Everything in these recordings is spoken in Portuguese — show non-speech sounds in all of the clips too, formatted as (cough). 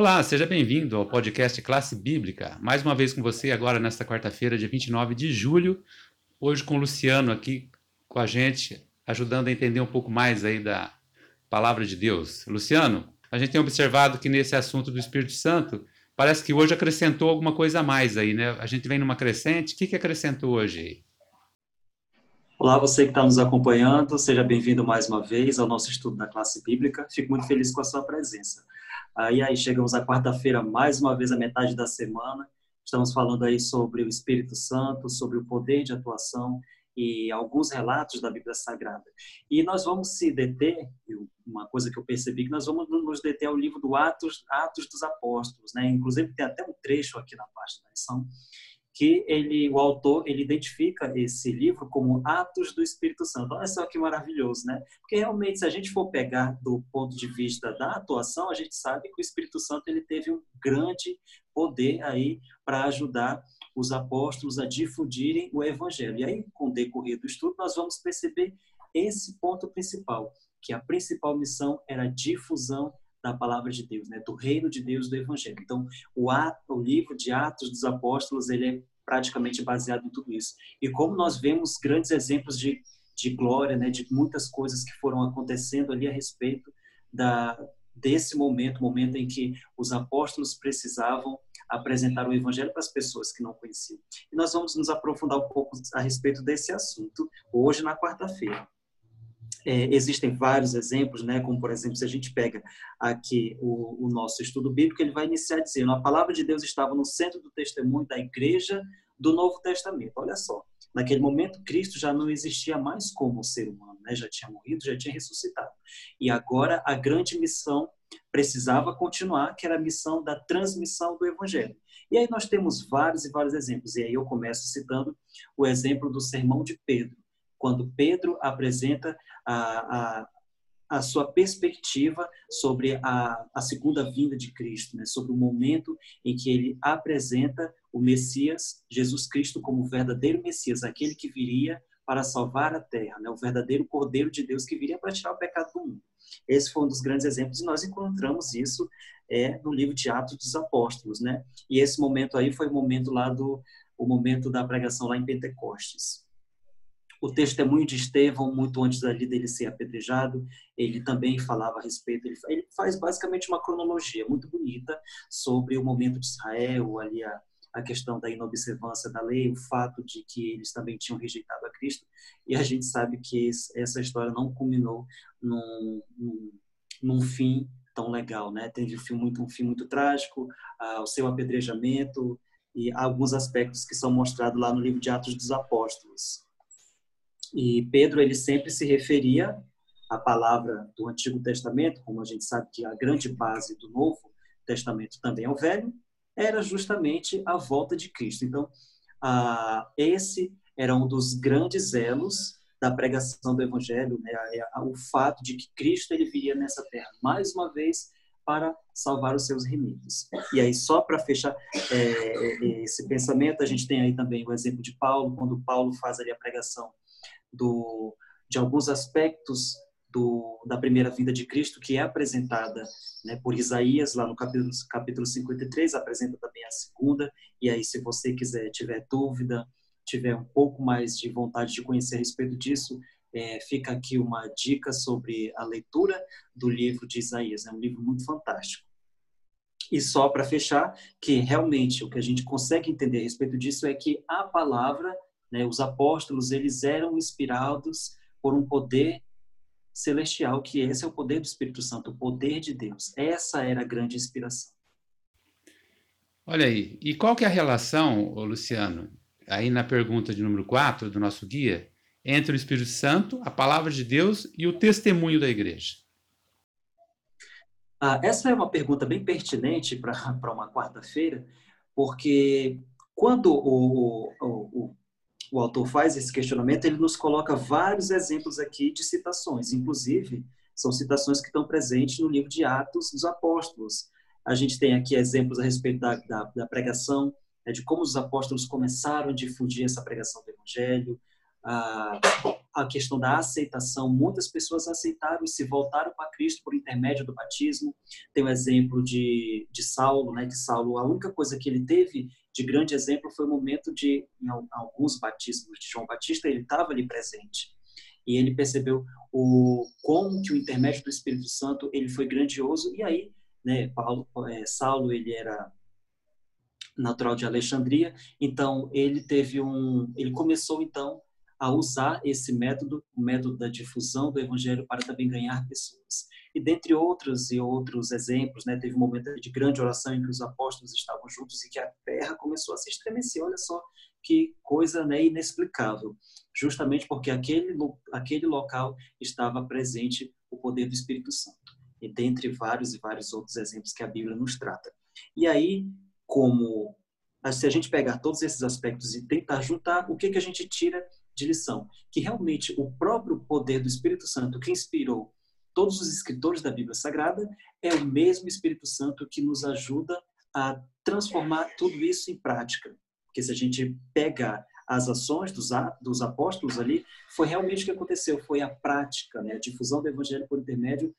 Olá, seja bem-vindo ao podcast Classe Bíblica. Mais uma vez com você agora nesta quarta-feira, dia 29 de julho. Hoje com o Luciano aqui com a gente, ajudando a entender um pouco mais aí da palavra de Deus. Luciano, a gente tem observado que nesse assunto do Espírito Santo, parece que hoje acrescentou alguma coisa a mais aí, né? A gente vem numa crescente. O que, que acrescentou hoje aí? Olá, você que está nos acompanhando, seja bem-vindo mais uma vez ao nosso estudo da classe bíblica. Fico muito feliz com a sua presença. Aí, aí chegamos à quarta-feira, mais uma vez, a metade da semana. Estamos falando aí sobre o Espírito Santo, sobre o poder de atuação e alguns relatos da Bíblia Sagrada. E nós vamos se deter, uma coisa que eu percebi, que nós vamos nos deter ao livro do Atos, Atos dos Apóstolos, né? Inclusive tem até um trecho aqui na parte da lição que ele, o autor, ele identifica esse livro como Atos do Espírito Santo. Olha só que maravilhoso, né? Porque realmente, se a gente for pegar do ponto de vista da atuação, a gente sabe que o Espírito Santo ele teve um grande poder aí para ajudar os apóstolos a difundirem o evangelho. E aí, com o decorrer do estudo, nós vamos perceber esse ponto principal, que a principal missão era a difusão da palavra de Deus, né, do reino de Deus do evangelho. Então, o ato, o livro de Atos dos Apóstolos, ele é praticamente baseado em tudo isso. E como nós vemos grandes exemplos de, de glória, né, de muitas coisas que foram acontecendo ali a respeito da desse momento, momento em que os apóstolos precisavam apresentar o evangelho para as pessoas que não conheciam. E nós vamos nos aprofundar um pouco a respeito desse assunto hoje na quarta-feira. É, existem vários exemplos, né? como por exemplo, se a gente pega aqui o, o, nosso estudo bíblico, ele vai iniciar dizendo: a palavra de Deus estava no centro do testemunho da igreja do Novo Testamento. Olha só, naquele momento Cristo já não existia mais como ser humano, né? já tinha morrido, já tinha ressuscitado. E agora a grande missão precisava continuar, que era a missão da transmissão do evangelho. E aí nós temos vários e vários exemplos. E aí eu começo citando o exemplo do sermão de Pedro quando Pedro apresenta a, a, a sua perspectiva sobre a, a segunda vinda de Cristo, né? sobre o momento em que ele apresenta o Messias, Jesus Cristo, como o verdadeiro Messias, aquele que viria para salvar a terra, né? o verdadeiro Cordeiro de Deus que viria para tirar o pecado do mundo. Esse foi um dos grandes exemplos e nós encontramos isso é, no livro de Atos dos Apóstolos, né? E esse momento aí foi o momento lá do o momento da pregação lá em Pentecostes o testemunho de Estevão, muito antes ali dele ser apedrejado, ele também falava a respeito, ele, faz basicamente uma cronologia muito bonita sobre o momento de Israel, ali a, a questão da inobservância da lei, o fato de que eles também tinham rejeitado a Cristo, e a gente sabe que essa história não culminou num, num, num fim tão legal, né? Teve um fim muito, um fim muito trágico, ah, o seu apedrejamento e alguns aspectos que são mostrados lá no livro de Atos dos Apóstolos. E Pedro ele sempre se referia à palavra do Antigo Testamento, como a gente sabe que a grande base do Novo Testamento também é o Velho, era justamente a volta de Cristo. Então, ah, esse era um dos grandes elos da pregação do Evangelho, né? o fato de que Cristo ele viria nessa terra mais uma vez para salvar os seus remidos. E aí, só para fechar é, esse pensamento, a gente tem aí também o exemplo de Paulo, quando Paulo faz ali a pregação do, de alguns aspectos do, da primeira vinda de Cristo, que é apresentada né, por Isaías, lá no capítulo, capítulo 53, apresenta também a segunda, e aí se você quiser, tiver dúvida, tiver um pouco mais de vontade de conhecer a respeito disso, é, fica aqui uma dica sobre a leitura do livro de Isaías, é um livro muito fantástico. E só para fechar, que realmente o que a gente consegue entender a respeito disso é que a palavra né? Os apóstolos, eles eram inspirados por um poder celestial, que esse é o poder do Espírito Santo, o poder de Deus. Essa era a grande inspiração. Olha aí, e qual que é a relação, Luciano, aí na pergunta de número 4 do nosso guia, entre o Espírito Santo, a palavra de Deus e o testemunho da igreja? Ah, essa é uma pergunta bem pertinente para (laughs) uma quarta-feira, porque quando o, o, o, o autor faz esse questionamento, ele nos coloca vários exemplos aqui de citações, inclusive são citações que estão presentes no livro de Atos dos Apóstolos. A gente tem aqui exemplos a respeito da, da, da pregação, né, de como os apóstolos começaram a difundir essa pregação do Evangelho. Ah, a questão da aceitação. Muitas pessoas aceitaram e se voltaram para Cristo por intermédio do batismo. Tem o exemplo de, de Saulo, né? Que Saulo, a única coisa que ele teve de grande exemplo foi o momento de, em alguns batismos de João Batista, ele estava ali presente. E ele percebeu o como que o intermédio do Espírito Santo ele foi grandioso. E aí, né? Paulo, é, Saulo ele era natural de Alexandria, então ele teve um, ele começou então a usar esse método, o método da difusão do evangelho para também ganhar pessoas. E dentre outros e outros exemplos, né, teve um momento de grande oração em que os apóstolos estavam juntos e que a terra começou a se estremecer. Olha só que coisa né, inexplicável. Justamente porque aquele aquele local estava presente o poder do Espírito Santo. E dentre vários e vários outros exemplos que a Bíblia nos trata. E aí como se a gente pegar todos esses aspectos e tentar juntar, o que, que a gente tira de lição? Que realmente o próprio poder do Espírito Santo que inspirou todos os escritores da Bíblia Sagrada é o mesmo Espírito Santo que nos ajuda a transformar tudo isso em prática. Porque se a gente pegar as ações dos, dos apóstolos ali, foi realmente o que aconteceu, foi a prática, né? a difusão do evangelho por intermédio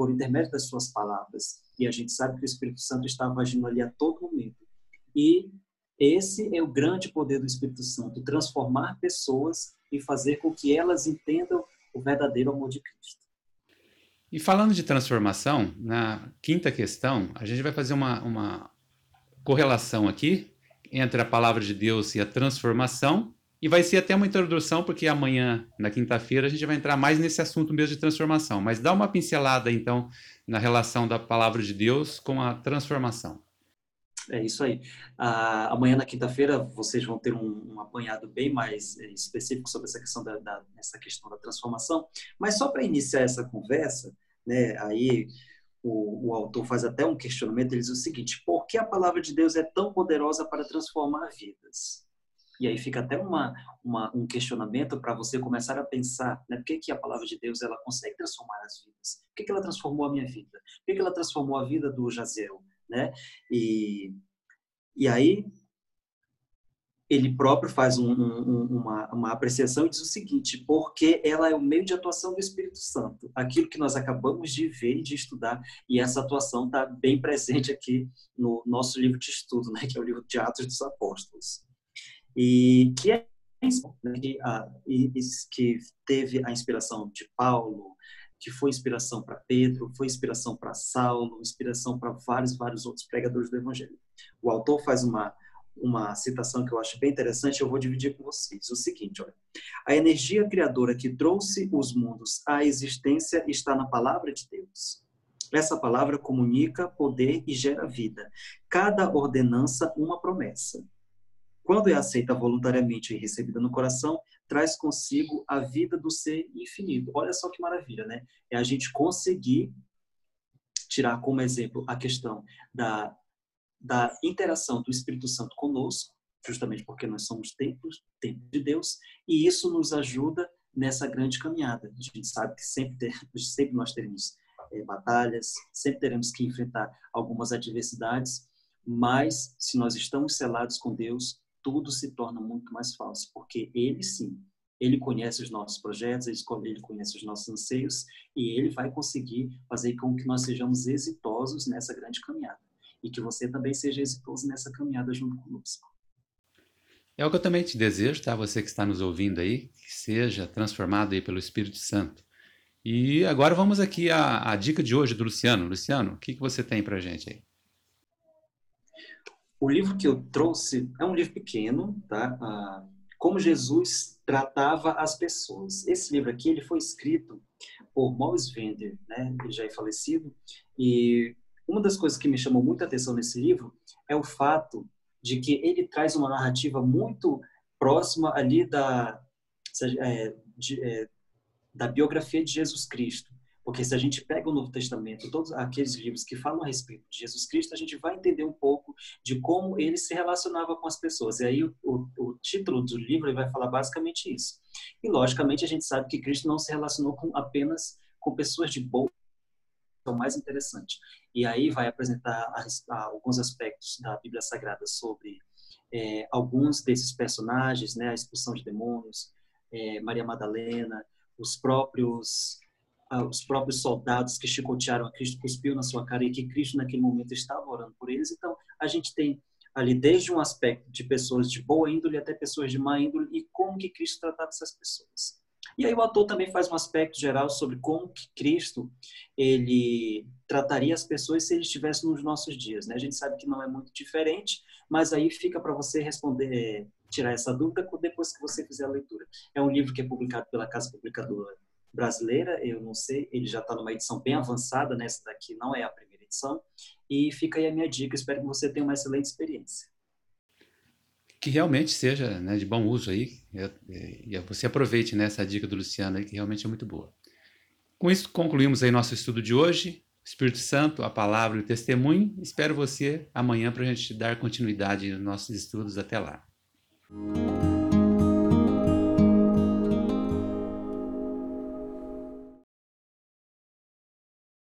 por intermédio das suas palavras. E a gente sabe que o Espírito Santo estava agindo ali a todo momento. E esse é o grande poder do Espírito Santo, transformar pessoas e fazer com que elas entendam o verdadeiro amor de Cristo. E falando de transformação, na quinta questão, a gente vai fazer uma, uma correlação aqui entre a palavra de Deus e a transformação, e vai ser até uma introdução, porque amanhã, na quinta-feira, a gente vai entrar mais nesse assunto mesmo de transformação. Mas dá uma pincelada, então, na relação da palavra de Deus com a transformação. É isso aí. Ah, amanhã, na quinta-feira, vocês vão ter um, um, apanhado bem mais eh, específico sobre essa questão da, da, essa questão da transformação. Mas só para iniciar essa conversa, né, aí o, o, autor faz até um questionamento, ele diz o seguinte, por que a palavra de Deus é tão poderosa para transformar vidas? E aí fica até uma, uma um questionamento para você começar a pensar, né? Por que, que a palavra de Deus ela consegue transformar as vidas? Por que, que ela transformou a minha vida? Por que, que ela transformou a vida do Jaziel? Né? E, e aí ele próprio faz um, um, uma, uma apreciação e diz o seguinte, porque ela é o meio de atuação do Espírito Santo, aquilo que nós acabamos de ver e de estudar, e essa atuação está bem presente aqui no nosso livro de estudo, né, que é o livro de Atos dos Apóstolos. E que é né, que, a, que teve a inspiração de Paulo, que foi inspiração para Pedro, foi inspiração para Saulo, inspiração para vários, vários outros pregadores do Evangelho. O autor faz uma, uma citação que eu acho bem interessante, eu vou dividir com vocês. O seguinte, olha. A energia criadora que trouxe os mundos à existência está na palavra de Deus. Essa palavra comunica poder e gera vida. Cada ordenança, uma promessa. Quando é aceita voluntariamente e recebida no coração, traz consigo a vida do ser infinito. Olha só que maravilha, né? É a gente conseguir tirar como exemplo a questão da, da interação do Espírito Santo conosco, justamente porque nós somos templos, templos de Deus, e isso nos ajuda nessa grande caminhada. A gente sabe que sempre, ter, sempre nós teremos é, batalhas, sempre teremos que enfrentar algumas adversidades, mas se nós estamos selados com Deus, tudo se torna muito mais fácil, porque ele sim, ele conhece os nossos projetos, ele conhece os nossos anseios e ele vai conseguir fazer com que nós sejamos exitosos nessa grande caminhada e que você também seja exitoso nessa caminhada junto conosco. É o que eu também te desejo, tá? Você que está nos ouvindo aí, que seja transformado aí pelo Espírito Santo. E agora vamos aqui à, à dica de hoje do Luciano. Luciano, o que, que você tem para gente aí? O livro que eu trouxe é um livro pequeno, tá? Ah, como Jesus tratava as pessoas. Esse livro aqui ele foi escrito por Maurice Vender, né? Ele já é falecido. E uma das coisas que me chamou muita atenção nesse livro é o fato de que ele traz uma narrativa muito próxima ali da é, de, é, da biografia de Jesus Cristo. Porque se a gente pega o Novo Testamento, todos aqueles livros que falam a respeito de Jesus Cristo, a gente vai entender um pouco de como ele se relacionava com as pessoas. E aí o, o, o título do livro vai falar basicamente isso. E logicamente a gente sabe que Cristo não se relacionou com apenas com pessoas de boa é o mais interessante. E aí vai apresentar alguns aspectos da Bíblia Sagrada sobre é, alguns desses personagens, né, a expulsão de demônios, é, Maria Madalena, os próprios os próprios soldados que chicotearam a Cristo, cuspiu na sua cara e que Cristo naquele momento estava orando por eles. Então, a gente tem ali desde um aspecto de pessoas de boa índole até pessoas de má índole e como que Cristo tratava essas pessoas. E aí o autor também faz um aspecto geral sobre como que Cristo ele trataria as pessoas se ele estivesse nos nossos dias. Né? A gente sabe que não é muito diferente, mas aí fica para você responder, tirar essa dúvida depois que você fizer a leitura. É um livro que é publicado pela Casa Publicadora Brasileira, eu não sei, ele já está numa edição bem avançada, nessa né? daqui não é a primeira edição, e fica aí a minha dica, espero que você tenha uma excelente experiência que realmente seja né, de bom uso aí. E você aproveite né, dica do Luciano aí, que realmente é muito boa. Com isso, concluímos aí nosso estudo de hoje. Espírito Santo, a palavra e o testemunho. Espero você amanhã para a gente dar continuidade nos nossos estudos. Até lá.